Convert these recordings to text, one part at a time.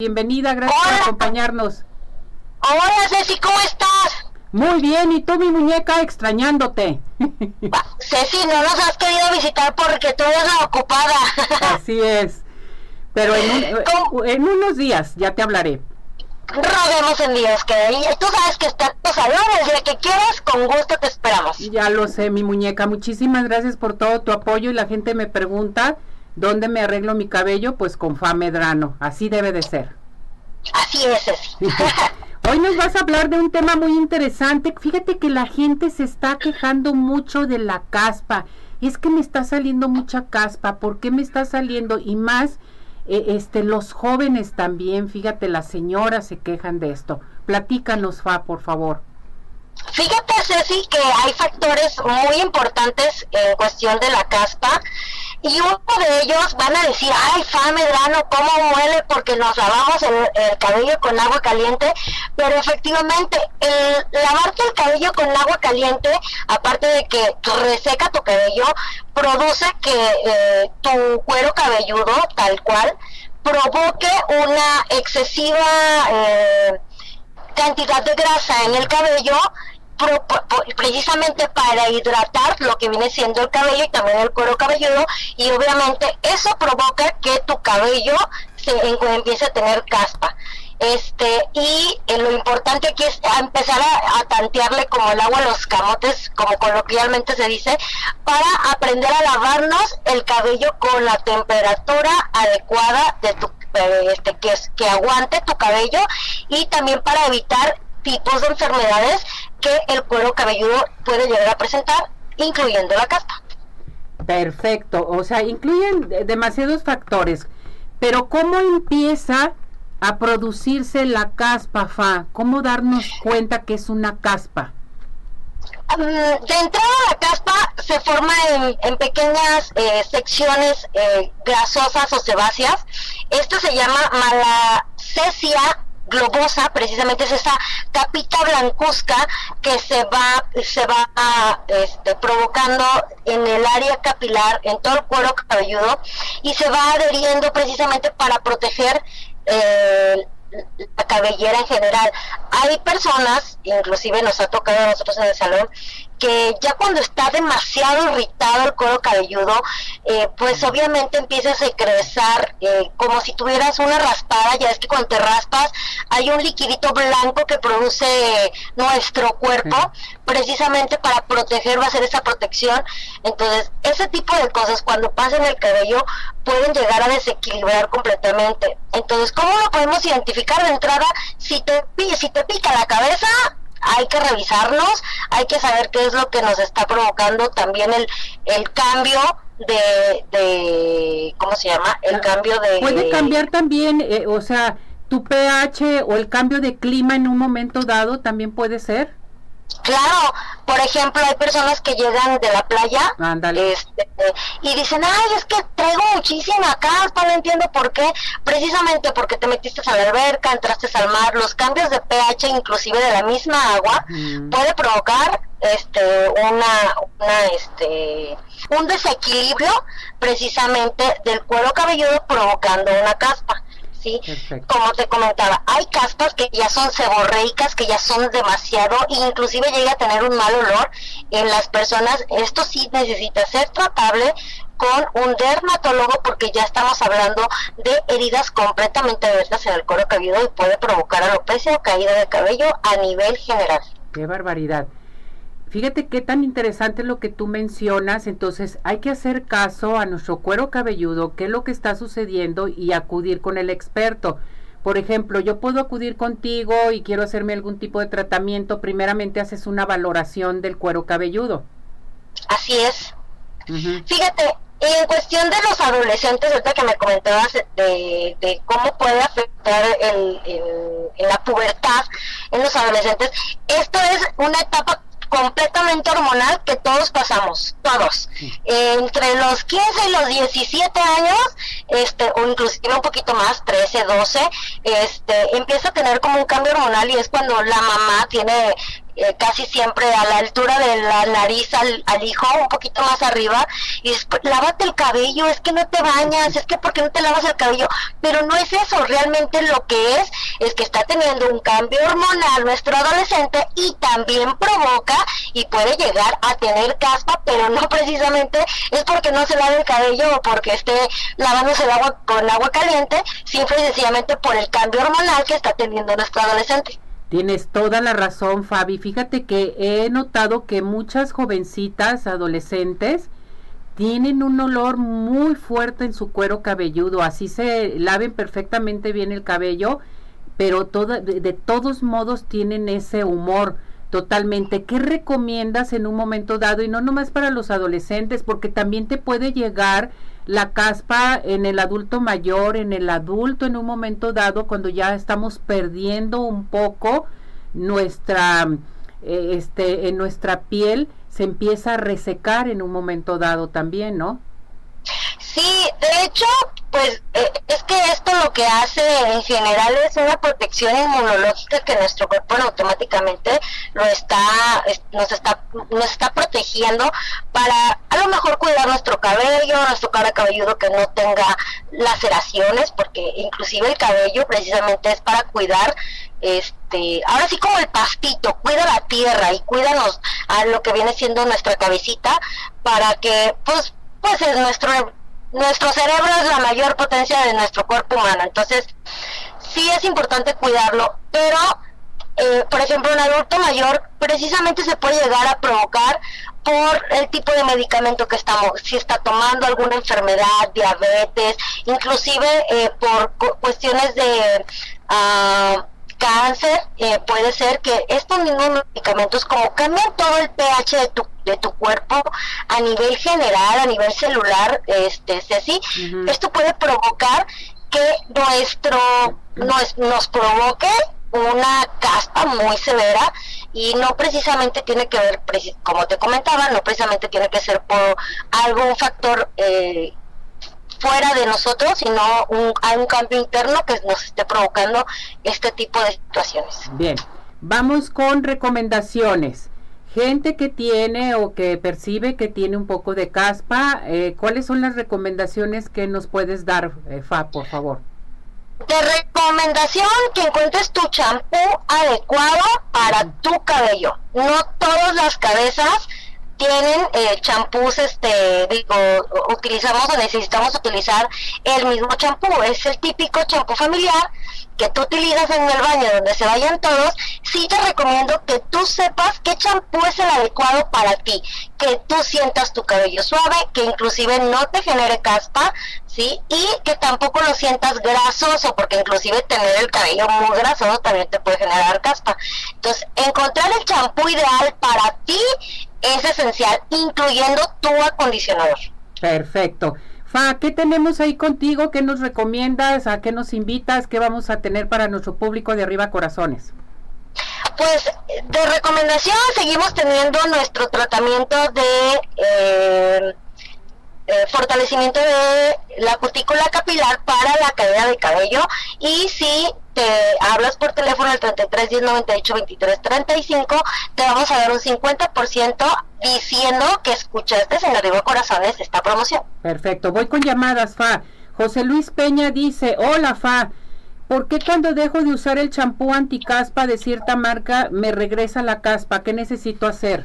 Bienvenida, gracias por acompañarnos. Hola Ceci, ¿cómo estás? Muy bien, ¿y tú mi muñeca extrañándote? Ceci, no nos has querido visitar porque tú eres la ocupada. Así es. Pero en, unos días ya te hablaré. Roguemos en Dios que tú sabes que está tu salón, el día que quieras, con gusto te esperamos. Ya lo sé, mi muñeca. Muchísimas gracias por todo tu apoyo y la gente me pregunta ¿Dónde me arreglo mi cabello? Pues con Fa Medrano. Así debe de ser. Así es, así. Hoy nos vas a hablar de un tema muy interesante. Fíjate que la gente se está quejando mucho de la caspa. Es que me está saliendo mucha caspa. ¿Por qué me está saliendo? Y más, eh, este, los jóvenes también. Fíjate, las señoras se quejan de esto. Platícanos, Fa, por favor. Fíjate, Ceci, que hay factores muy importantes en cuestión de la caspa y uno de ellos van a decir, ay, Medrano, cómo huele porque nos lavamos el, cabello con agua caliente, pero efectivamente, el lavarte el cabello con agua caliente, aparte de que reseca tu cabello, produce que eh, tu cuero cabelludo, tal cual, provoque una excesiva eh, cantidad de grasa en el cabello precisamente para hidratar lo que viene siendo el cabello y también el cuero cabelludo y obviamente eso provoca que tu cabello se empiece a tener caspa. Este y eh, lo importante aquí es empezar a, tantearle como el agua a los camotes como coloquialmente se dice para aprender a lavarnos el cabello con la temperatura adecuada de tu eh, este que, que aguante tu cabello y también para evitar tipos de enfermedades que el cuero cabelludo puede llegar a presentar, incluyendo la caspa. Perfecto, o sea, incluyen demasiados factores, pero ¿cómo empieza a producirse la caspa, Fa? ¿Cómo darnos cuenta que es una caspa? Mm, de entrada la caspa se forma en, pequeñas eh, secciones eh, grasosas o sebáceas. Esto se llama malacesia globosa precisamente es esa capita blancuzca que se va se va este, provocando en el área capilar en todo el cuero cabelludo y se va adheriendo precisamente para proteger eh, la cabellera en general. Hay personas, inclusive nos ha tocado a nosotros en el salón, que ya cuando está demasiado irritado el cuero cabelludo, eh, pues obviamente empieza a secretar eh, como si tuvieras una raspada, ya es que cuando te raspas hay un liquidito blanco que produce nuestro cuerpo, precisamente para proteger, va a ser esa protección. Entonces, ese tipo de cosas cuando pasan el cabello pueden llegar a desequilibrar completamente. Entonces, ¿cómo lo podemos identificar de entrada? Si te, si te pica la cabeza, hay que revisarnos, hay que saber qué es lo que nos está provocando también el, el cambio de, de, ¿cómo se llama? El cambio de... Puede cambiar también, eh, o sea, tu pH o el cambio de clima en un momento dado también puede ser. Claro, por ejemplo, hay personas que llegan de la playa este, y dicen, ay, es que traigo muchísima calpa, no entiendo por qué, precisamente porque te metiste a la alberca, entraste al mar, los cambios de pH inclusive de la misma agua puede provocar este una, una este un desequilibrio precisamente del cuero cabelludo provocando una caspa. ¿Sí? Como te comentaba, hay caspas que ya son seborreicas, que ya son demasiado, inclusive llega a tener un mal olor en las personas. Esto sí necesita ser tratable con un dermatólogo porque ya estamos hablando de heridas completamente abiertas en el cuero cabelludo y puede provocar alopecia o caída de cabello a nivel general. Qué barbaridad. Fíjate qué tan interesante lo que tú mencionas, entonces hay que hacer caso a nuestro cuero cabelludo, qué es lo que está sucediendo y acudir con el experto. Por ejemplo, yo puedo acudir contigo y quiero hacerme algún tipo de tratamiento, primeramente haces una valoración del cuero cabelludo. Así es. Fíjate, en cuestión de los adolescentes, ahorita que me comentabas de, cómo puede afectar el, la pubertad en los adolescentes, esto es una etapa completamente hormonal que todos pasamos, todos. entre los 15 y los 17 años, este, o inclusive un poquito más, 13, 12, este, empieza a tener como un cambio hormonal y es cuando la mamá tiene eh, casi siempre a la altura de la nariz al, hijo, un poquito más arriba, y después, lávate el cabello, es que no te bañas, es que porque no te lavas el cabello, pero no es eso, realmente lo que es es que está teniendo un cambio hormonal nuestro adolescente y también provoca y puede llegar a tener caspa, pero no precisamente es porque no se lave el cabello o porque esté lavándose el agua con agua caliente, simple y sencillamente por el cambio hormonal que está teniendo nuestro adolescente. Tienes toda la razón, Fabi. Fíjate que he notado que muchas jovencitas, adolescentes, tienen un olor muy fuerte en su cuero cabelludo. Así se laven perfectamente bien el cabello, pero de, de, todos modos tienen ese humor totalmente. ¿Qué recomiendas en un momento dado? Y no nomás para los adolescentes, porque también te puede llegar la caspa en el adulto mayor, en el adulto en un momento dado, cuando ya estamos perdiendo un poco nuestra, eh, este, en nuestra piel, se empieza a resecar en un momento dado también, ¿no? Sí, de hecho, pues eh, es que esto lo que hace en general es una protección inmunológica que nuestro cuerpo automáticamente lo está, nos está, nos está protegiendo para mejor cuidar nuestro cabello, nuestro cara cabelludo que no tenga laceraciones, porque inclusive el cabello precisamente es para cuidar este, ahora sí como el pastito, cuida la tierra y cuídanos a lo que viene siendo nuestra cabecita para que pues pues es nuestro nuestro cerebro es la mayor potencia de nuestro cuerpo humano, entonces sí es importante cuidarlo, pero eh, por ejemplo un adulto mayor precisamente se puede llegar a provocar por el tipo de medicamento que estamos, si está tomando alguna enfermedad, diabetes, inclusive eh, por cuestiones de uh, cáncer, eh, puede ser que estos mismos medicamentos como cambian todo el pH de tu, de tu cuerpo a nivel general, a nivel celular, este, Ceci, esto puede provocar que nuestro, nos, nos provoque una caspa muy severa y no precisamente tiene que ver, como te comentaba, no precisamente tiene que ser por algún factor eh, fuera de nosotros, sino un, hay un cambio interno que nos esté provocando este tipo de situaciones. Bien, vamos con recomendaciones. Gente que tiene o que percibe que tiene un poco de caspa, eh, ¿cuáles son las recomendaciones que nos puedes dar, eh, Fa, por favor? De recomendación que encuentres tu champú adecuado para tu cabello. No todas las cabezas tienen eh, champús, este, digo, utilizamos o necesitamos utilizar el mismo champú. Es el típico champú familiar que tú utilizas en el baño donde se vayan todos. Sí te recomiendo que tú sepas qué champú es el adecuado para ti, que tú sientas tu cabello suave, que inclusive no te genere caspa, ¿sí? Y que tampoco lo sientas grasoso, porque inclusive tener el cabello muy grasoso también te puede generar caspa. Entonces, encontrar el champú ideal para ti es esencial, incluyendo tu acondicionador. Perfecto. Fa, ¿qué tenemos ahí contigo? ¿Qué nos recomiendas? ¿A qué nos invitas? ¿Qué vamos a tener para nuestro público de Arriba Corazones? Pues de recomendación seguimos teniendo nuestro tratamiento de eh, eh, fortalecimiento de la cutícula capilar para la caída de cabello y si te hablas por teléfono al 33 10 98 23 35 te vamos a dar un 50% diciendo que escuchaste en Arriba Corazones esta promoción. Perfecto, voy con llamadas, Fa. José Luis Peña dice, hola Fa, ¿por qué cuando dejo de usar el champú anticaspa de cierta marca me regresa la caspa? ¿Qué necesito hacer?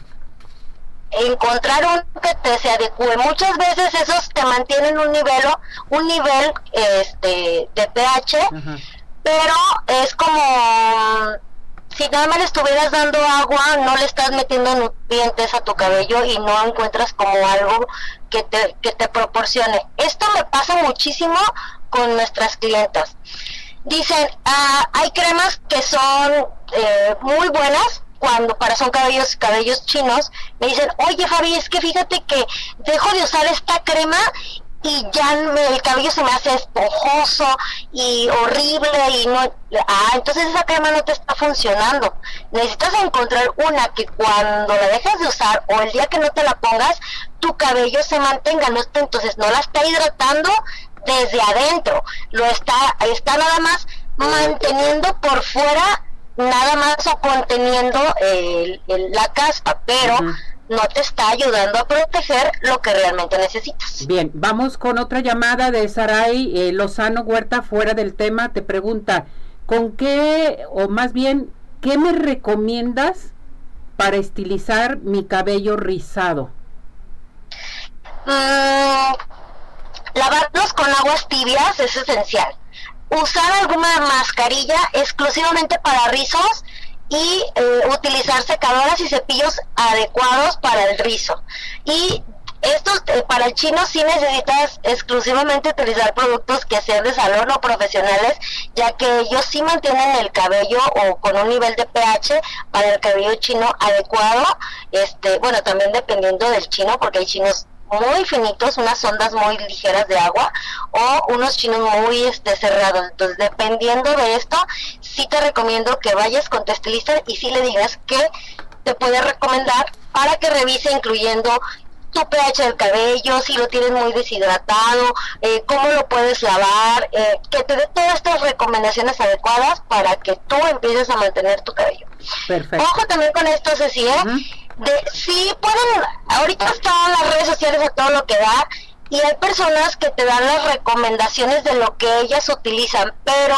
Encontrar un que te se adecue. Muchas veces esos te mantienen un nivel, un nivel este de pH, pero es como si nada más le estuvieras dando agua, no le estás metiendo nutrientes a tu cabello y no encuentras como algo que te, que te proporcione. Esto me pasa muchísimo con nuestras clientas. Dicen, ah, hay cremas que son eh, muy buenas, cuando para son cabellos cabellos chinos me dicen oye Fabi es que fíjate que dejo de usar esta crema y ya el cabello se me hace esponjoso y horrible y no ah entonces esa crema no te está funcionando. Necesitas encontrar una que cuando la dejes de usar o el día que no te la pongas tu cabello se mantenga no entonces no la está hidratando desde adentro lo está está nada más manteniendo por fuera nada más o conteniendo el, la caspa, pero no te está ayudando a proteger lo que realmente necesitas. Bien, vamos con otra llamada de Saray eh, Lozano Huerta, fuera del tema, te pregunta, ¿con qué, o más bien, qué me recomiendas para estilizar mi cabello rizado? Mm, lavarlos con aguas tibias es esencial. Usar alguna mascarilla exclusivamente para rizos y eh, utilizar secadoras y cepillos adecuados para el rizo. Y estos eh, para el chino sí necesitas exclusivamente utilizar productos que sean de salón o profesionales, ya que ellos sí mantienen el cabello o con un nivel de pH para el cabello chino adecuado. Este, bueno, también dependiendo del chino, porque hay chinos muy finitos, unas ondas muy ligeras de agua o unos chinos muy este, cerrados. Entonces, dependiendo de esto, sí te recomiendo que vayas con tu estilista y sí le digas que te puede recomendar para que revise incluyendo tu pH del cabello, si lo tienes muy deshidratado, eh, cómo lo puedes lavar, eh, que te dé todas estas recomendaciones adecuadas para que tú empieces a mantener tu cabello. Perfecto. Ojo también con esto, Ceci, ¿eh? De sí pueden, ahorita están las redes sociales a todo lo que da y hay personas que te dan las recomendaciones de lo que ellas utilizan, pero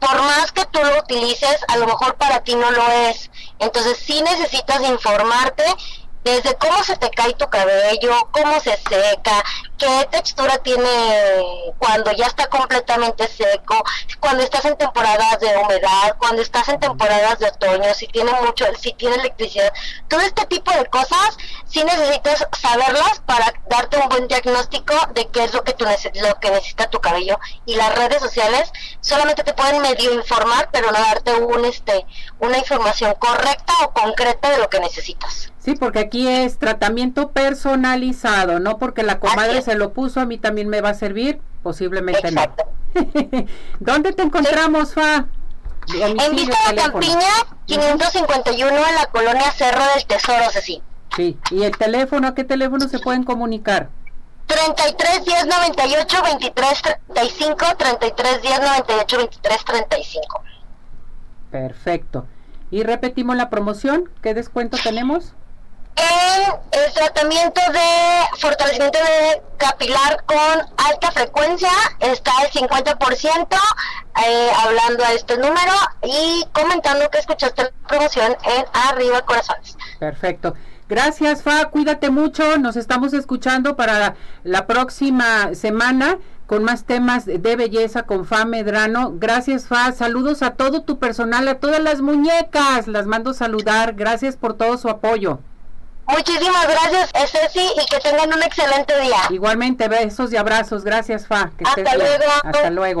por más que tú lo utilices, a lo mejor para ti no lo es. Entonces sí necesitas informarte desde cómo se te cae tu cabello, cómo se seca, qué textura tiene cuando ya está completamente seco, cuando estás en temporadas de humedad, cuando estás en temporadas de otoño, si tiene mucho, si tiene electricidad, todo este tipo de cosas sí necesitas saberlas para darte un buen diagnóstico de qué es lo que tú lo que necesita tu cabello y las redes sociales solamente te pueden medio informar, pero no darte un este una información correcta o concreta de lo que necesitas. Sí, porque aquí es tratamiento personalizado, no porque la comadre se lo puso, a mí también me va a servir, posiblemente no. ¿Dónde te encontramos, Fa? En Vista de Campiña, 551 en la colonia Cerro del Tesoro, Ceci. Sí, ¿y el teléfono? ¿A qué teléfono se pueden comunicar? 33 10 98 23 35 33 10 98 23 35 Perfecto. Y repetimos la promoción, ¿qué descuento tenemos? En el tratamiento de fortalecimiento de capilar con alta frecuencia está el 50% eh, hablando a este número y comentando que escuchaste la promoción en Arriba Corazones. Perfecto. Gracias, Fa. Cuídate mucho. Nos estamos escuchando para la próxima semana con más temas de belleza con Fa Medrano. Gracias, Fa. Saludos a todo tu personal, a todas las muñecas. Las mando saludar. Gracias por todo su apoyo. Muchísimas gracias, Ceci, y que tengan un excelente día. Igualmente, besos y abrazos. Gracias, Fa. Hasta luego. Hasta luego.